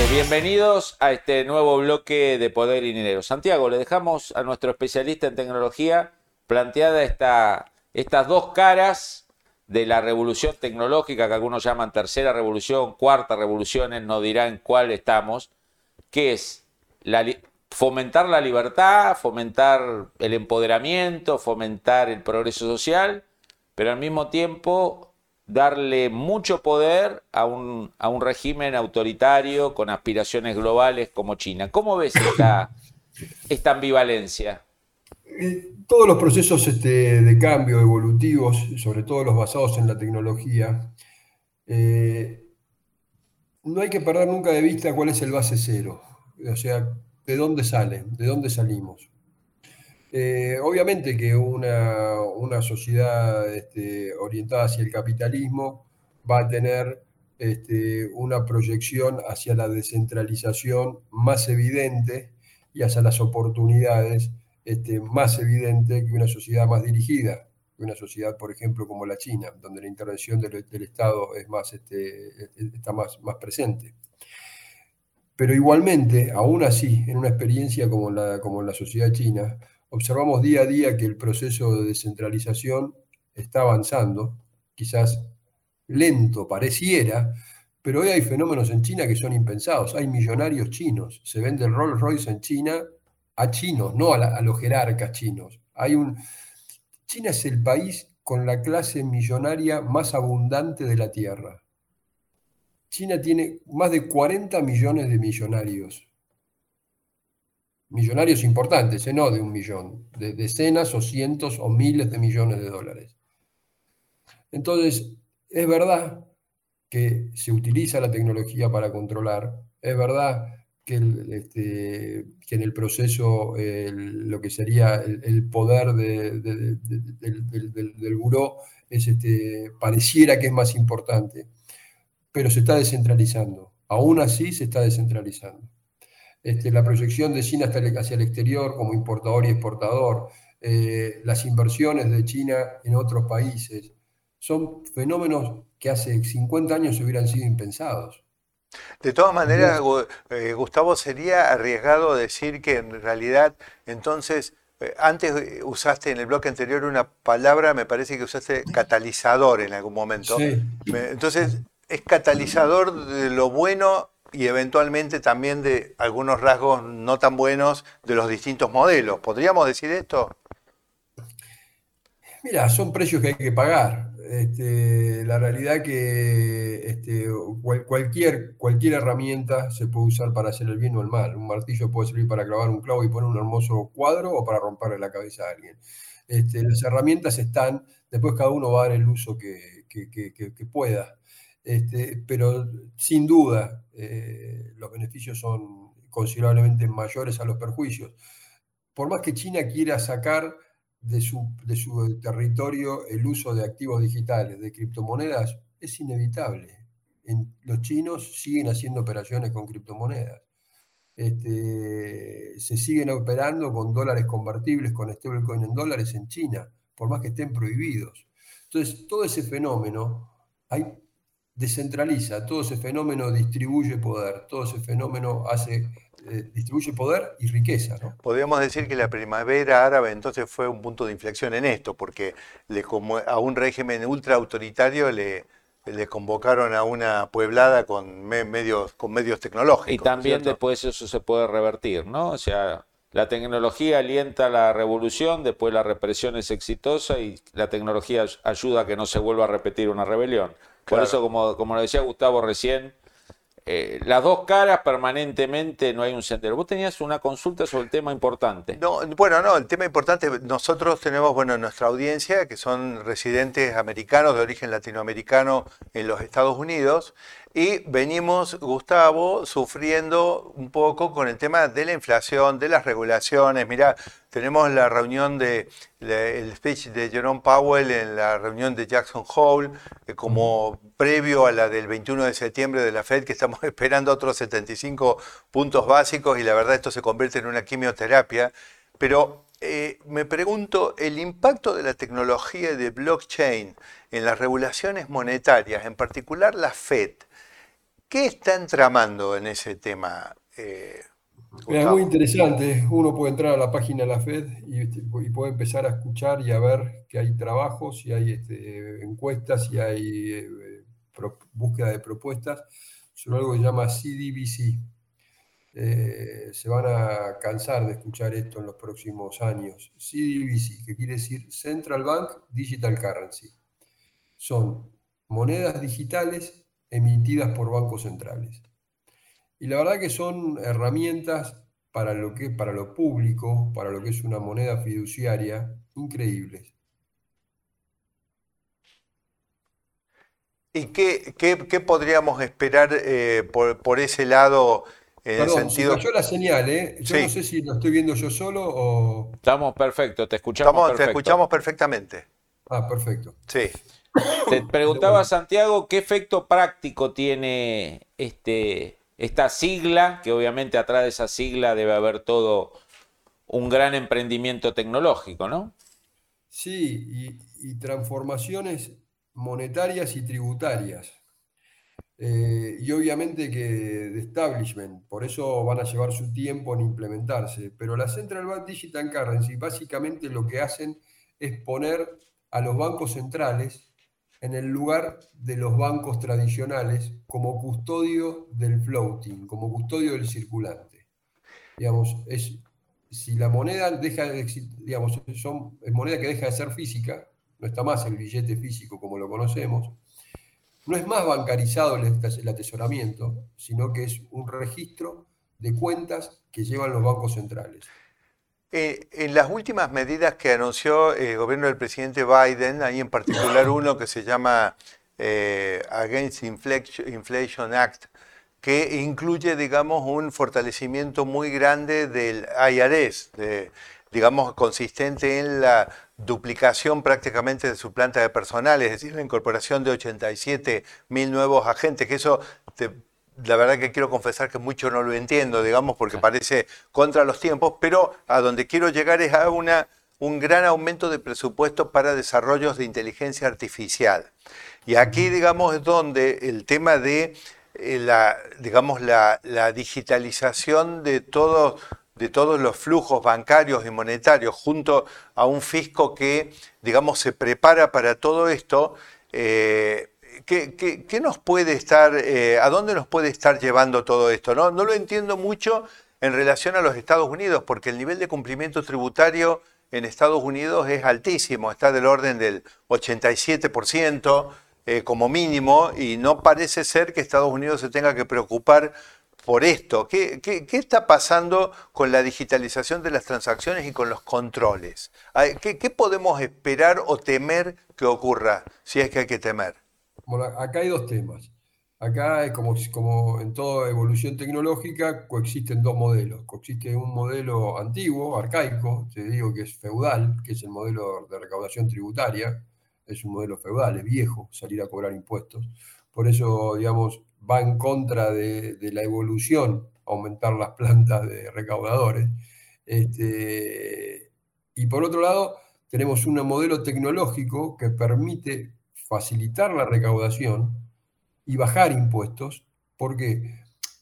Eh, bienvenidos a este nuevo bloque de Poder y Dinero. Santiago, le dejamos a nuestro especialista en tecnología planteada esta, estas dos caras de la revolución tecnológica que algunos llaman tercera revolución, cuarta revolución, él no dirá en cuál estamos, que es fomentar la libertad, fomentar el empoderamiento, fomentar el progreso social, pero al mismo tiempo darle mucho poder a un, a un régimen autoritario con aspiraciones globales como China. ¿Cómo ves esta, esta ambivalencia? Eh, todos los procesos este, de cambio evolutivos, sobre todo los basados en la tecnología, eh, no hay que perder nunca de vista cuál es el base cero, o sea, de dónde sale, de dónde salimos. Eh, obviamente que una, sociedad este, orientada hacia el capitalismo va a tener este, una proyección hacia la descentralización más evidente y hacia las oportunidades este, más evidente que una sociedad más dirigida, que una sociedad, por ejemplo, como la China, donde la intervención del, Estado es más, está más, más presente. Pero igualmente, aún así, en una experiencia como la, como la sociedad china, observamos día a día que el proceso de descentralización está avanzando, quizás lento pareciera, pero hoy hay fenómenos en China que son impensados. Hay millonarios chinos, se vende el Rolls Royce en China a chinos, no a, los jerarcas chinos. Hay un... China es el país con la clase millonaria más abundante de la Tierra. China tiene más de 40 millones de millonarios millonarios importantes, ¿eh? no de un millón, de decenas o cientos o miles de millones de dólares. Entonces, es verdad que se utiliza la tecnología para controlar, es verdad que, este, en el proceso lo que sería el, poder del, del, buró es, este, pareciera que es más importante, pero se está descentralizando, aún así se está descentralizando. Este, la proyección de China hacia el exterior como importador y exportador, eh, las inversiones de China en otros países, son fenómenos que hace 50 años hubieran sido impensados. De todas maneras, eh, Gustavo, sería arriesgado decir que en realidad entonces, eh, antes usaste en el bloque anterior una palabra, me parece que usaste catalizador en algún momento. Entonces, es catalizador de lo bueno y eventualmente también de algunos rasgos no tan buenos de los distintos modelos. ¿Podríamos decir esto? Mira, son precios que hay que pagar. Este, la realidad que este, cualquier, herramienta se puede usar para hacer el bien o el mal. Un martillo puede servir para clavar un clavo y poner un hermoso cuadro o para romperle la cabeza a alguien. Este, las herramientas están, después cada uno va a dar el uso que pueda. Este, pero sin duda eh, los beneficios son considerablemente mayores a los perjuicios. Por más que China quiera sacar de su, de su territorio el uso de activos digitales, de criptomonedas, es inevitable. los chinos siguen haciendo operaciones con criptomonedas. Este, se siguen operando con dólares convertibles, con stablecoin en dólares en China, por más que estén prohibidos. Entonces, todo ese fenómeno, hay descentraliza, todo ese fenómeno distribuye poder, todo ese fenómeno hace, eh, distribuye poder y riqueza. Podríamos decir que la primavera árabe entonces fue un punto de inflexión en esto, porque le, como a un régimen ultra autoritario le, le convocaron a una pueblada con, medios, con medios tecnológicos. Y también después eso se puede revertir, ¿no? O sea, la tecnología alienta la revolución, después la represión es exitosa y la tecnología ayuda a que no se vuelva a repetir una rebelión. Por eso, como, como lo decía Gustavo recién, eh, las dos caras permanentemente no hay un sendero. Vos tenías una consulta sobre el tema importante. No, bueno, no, el tema importante, nosotros tenemos, bueno, nuestra audiencia, que son residentes americanos de origen latinoamericano en los Estados Unidos, Y venimos, Gustavo, sufriendo un poco con el tema de la inflación, de las regulaciones. Mirá, tenemos la reunión de, el speech de Jerome Powell en la reunión de Jackson Hole, eh, como previo a la del 21 de septiembre de la Fed, que estamos esperando otros 75 puntos básicos y la verdad esto se convierte en una quimioterapia. Pero eh, me pregunto, el impacto de la tecnología de blockchain en las regulaciones monetarias, en particular la Fed, ¿qué están tramando en ese tema? Eh, es muy interesante. Uno puede entrar a la página de la Fed y, puede empezar a escuchar y a ver que hay trabajos, si hay este, encuestas, si hay eh, búsqueda de propuestas sobre algo que se llama CDBC. Eh, se van a cansar de escuchar esto en los próximos años. CDBC, que quiere decir Central Bank Digital Currency. Son monedas digitales emitidas por bancos centrales. Y la verdad que son herramientas para lo que para lo público, para lo que es una moneda fiduciaria, increíbles. ¿Y qué, qué, podríamos esperar eh, por, ese lado? En el sentido... se cayó la señal, ¿eh? Yo no sé si lo estoy viendo yo solo o... Estamos perfectos, te escuchamos Te escuchamos perfectamente. Ah, perfecto. Sí. Te preguntaba, Santiago, ¿qué efecto práctico tiene este, esta sigla, que obviamente atrás de esa sigla debe haber todo un gran emprendimiento tecnológico, ¿no? Sí, y, transformaciones monetarias y tributarias. Eh, y obviamente que de establishment, por eso van a llevar su tiempo en implementarse. Pero la Central Bank Digital Currency básicamente lo que hacen es poner a los bancos centrales en el lugar de los bancos tradicionales como custodio del floating, como custodio del circulante. Digamos, es, si la moneda deja de digamos, es moneda que deja de ser física, no está más el billete físico como lo conocemos, no es más bancarizado el atesoramiento, sino que es un registro de cuentas que llevan los bancos centrales. Eh, en las últimas medidas que anunció el gobierno del presidente Biden, hay en particular uno que se llama eh, Against Inflation Act, que incluye, digamos, un fortalecimiento muy grande del IRS, digamos, consistente en la duplicación prácticamente de su planta de personal, es decir, la incorporación de 87 mil nuevos agentes, que eso te la verdad que quiero confesar que mucho no lo entiendo, digamos, porque parece contra los tiempos, pero a donde quiero llegar es a una, un gran aumento de presupuesto para desarrollos de inteligencia artificial. Y aquí, digamos, es donde el tema de eh, la, digamos, la, digitalización de todos de todos los flujos bancarios y monetarios junto a un fisco que, digamos, se prepara para todo esto, eh, ¿qué, nos puede estar, eh, a dónde nos puede estar llevando todo esto? ¿no? no lo entiendo mucho en relación a los Estados Unidos, porque el nivel de cumplimiento tributario en Estados Unidos es altísimo, está del orden del 87% eh, como mínimo, y no parece ser que Estados Unidos se tenga que preocupar por esto. ¿Qué, está pasando con la digitalización de las transacciones y con los controles? ¿Qué, ¿Qué podemos esperar o temer que ocurra, si es que hay que temer? Acá hay dos temas. Acá, como, como en toda evolución tecnológica, coexisten dos modelos. Coexiste un modelo antiguo, arcaico, te digo que es feudal, que es el modelo de recaudación tributaria. Es un modelo feudal, es viejo salir a cobrar impuestos. Por eso, digamos, va en contra de, la evolución aumentar las plantas de recaudadores. Este, y por otro lado, tenemos un modelo tecnológico que permite facilitar la recaudación y bajar impuestos. ¿Por?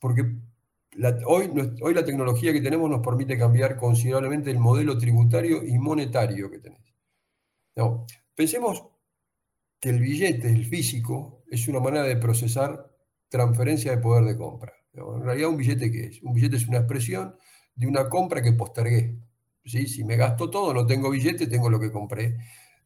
Porque hoy, hoy la tecnología que tenemos nos permite cambiar considerablemente el modelo tributario y monetario que tenés. No, pensemos que el billete, el físico, es una manera de procesar transferencia de poder de compra. En realidad, ¿un billete qué es? Un billete es una expresión de una compra que postergué. ¿Sí? Si me gasto todo, no tengo billete, tengo lo que compré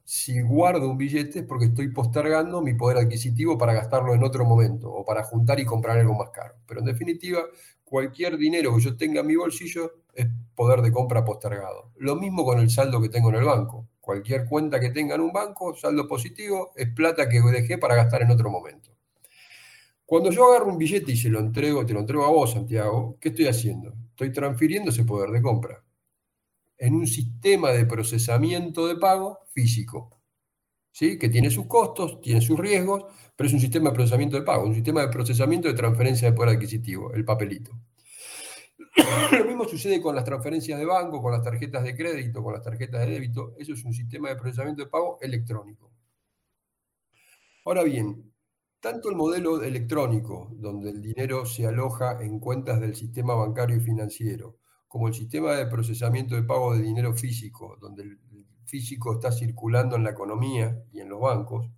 si guardo un billete es porque estoy postergando mi poder adquisitivo para gastarlo en otro momento o para juntar y comprar algo más caro. Pero en definitiva, cualquier dinero que yo tenga en mi bolsillo es poder de compra postergado. Lo mismo con el saldo que tengo en el banco. Cualquier cuenta que tenga en un banco, saldo positivo, es plata que dejé para gastar en otro momento. Cuando yo agarro un billete y se lo entrego, te lo entrego a vos, Santiago, ¿qué estoy haciendo? Estoy transfiriendo ese poder de compra en un sistema de procesamiento de pago físico, ¿sí? que tiene sus costos, tiene sus riesgos, pero es un sistema de procesamiento de pago, un sistema de procesamiento de transferencia de poder adquisitivo, el papelito. Lo mismo sucede con las transferencias de banco, con las tarjetas de crédito, con las tarjetas de débito. Eso es un sistema de procesamiento de pago electrónico. Ahora bien, tanto el modelo electrónico, donde el dinero se aloja en cuentas del sistema bancario y financiero, como el sistema de procesamiento de pago de dinero físico, donde el físico está circulando en la economía y en los bancos,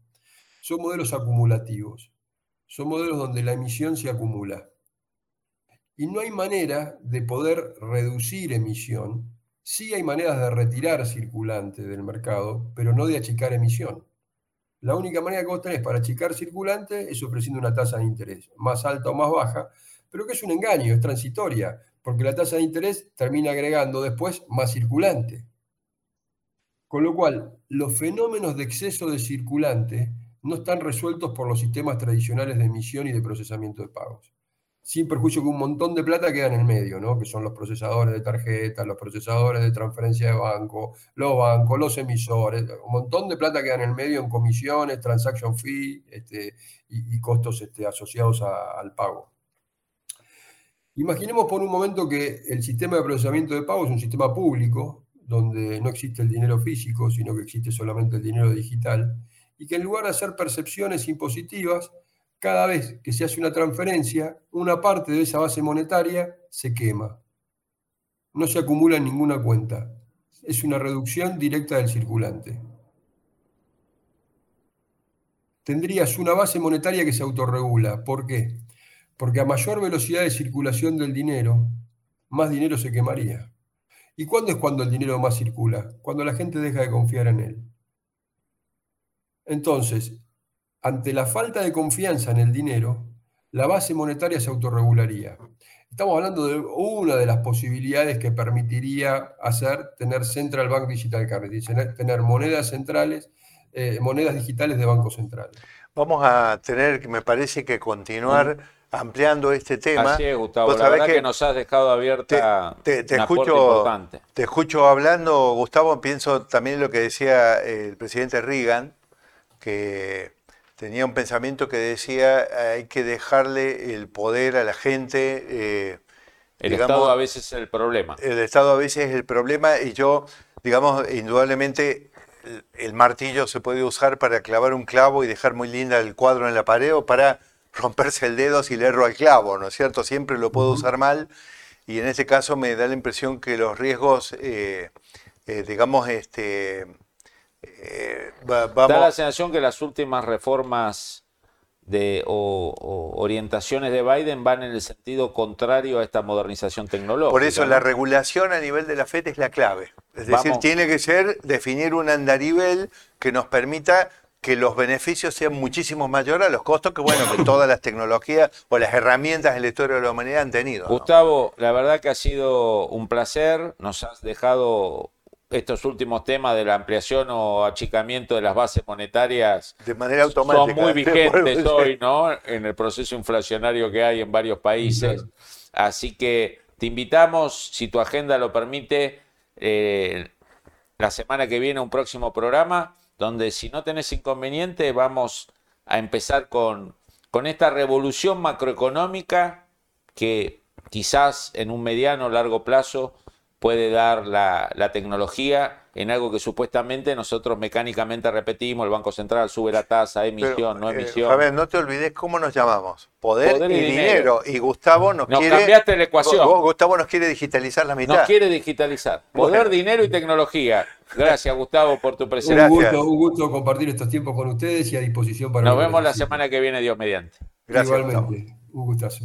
son modelos acumulativos. Son modelos donde la emisión se acumula. Y no hay manera de poder reducir emisión. Sí hay maneras de retirar circulante del mercado, pero no de achicar emisión. La única manera que vos tenés para achicar circulante es ofreciendo una tasa de interés, más alta o más baja, pero que es un engaño, es transitoria, porque la tasa de interés termina agregando después más circulante. Con lo cual, los fenómenos de exceso de circulante no están resueltos por los sistemas tradicionales de emisión y de procesamiento de pagos sin perjuicio que un montón de plata queda en el medio, ¿no? que son los procesadores de tarjetas, los procesadores de transferencia de banco, los bancos, los emisores, un montón de plata queda en el medio en comisiones, transaction fee este, y, costos este, asociados al pago. Imaginemos por un momento que el sistema de procesamiento de pago es un sistema público, donde no existe el dinero físico, sino que existe solamente el dinero digital, y que en lugar de hacer percepciones impositivas, cada vez que se hace una transferencia, una parte de esa base monetaria se quema. No se acumula en ninguna cuenta. Es una reducción directa del circulante. Tendrías una base monetaria que se autorregula. ¿Por qué? Porque a mayor velocidad de circulación del dinero, más dinero se quemaría. ¿Y cuándo es cuando el dinero más circula? Cuando la gente deja de confiar en él. Entonces, ante la falta de confianza en el dinero, la base monetaria se autorregularía. Estamos hablando de una de las posibilidades que permitiría hacer tener Central Bank Digital Currency, tener monedas centrales, eh, monedas digitales de bancos centrales. Vamos a tener, me parece que continuar ampliando este tema. Así es, Gustavo. La verdad que, nos has dejado abierta te, escucho, Te escucho hablando, Gustavo, pienso también lo que decía el presidente Reagan, que tenía un pensamiento que decía hay que dejarle el poder a la gente. Eh, el Estado a veces es el problema. El Estado a veces es el problema y yo, digamos, indudablemente el, martillo se puede usar para clavar un clavo y dejar muy linda el cuadro en la pared o para romperse el dedo si le erro al clavo, ¿no es cierto? Siempre lo puedo usar mal y en este caso me da la impresión que los riesgos, eh, eh, digamos, este, eh, da la sensación que las últimas reformas de, o, orientaciones de Biden van en el sentido contrario a esta modernización tecnológica. Por eso la regulación a nivel de la FED es la clave. Es decir, tiene que ser definir un andarivel que nos permita que los beneficios sean muchísimo mayores a los costos que, bueno, que todas las tecnologías o las herramientas en la historia de la humanidad han tenido. Gustavo, la verdad que ha sido un placer. Nos has dejado estos últimos temas de la ampliación o achicamiento de las bases monetarias de manera automática. son muy vigentes hoy, ¿no? En el proceso inflacionario que hay en varios países. Así que te invitamos, si tu agenda lo permite, eh, la semana que viene un próximo programa donde si no tenés inconveniente vamos a empezar con, con esta revolución macroeconómica que quizás en un mediano o largo plazo puede dar la, tecnología en algo que supuestamente nosotros mecánicamente repetimos, el Banco Central sube la tasa, emisión, no eh, emisión. a ver, no te olvides cómo nos llamamos. Poder, y, dinero. Y Gustavo nos, nos quiere... cambiaste la ecuación. Gustavo nos quiere digitalizar la mitad. Nos quiere digitalizar. Poder, dinero y tecnología. Gracias, Gustavo, por tu presencia. Un gusto, un gusto compartir estos tiempos con ustedes y a disposición para... Nos vemos la semana que viene, Dios mediante. Gracias, Igualmente, un gustazo.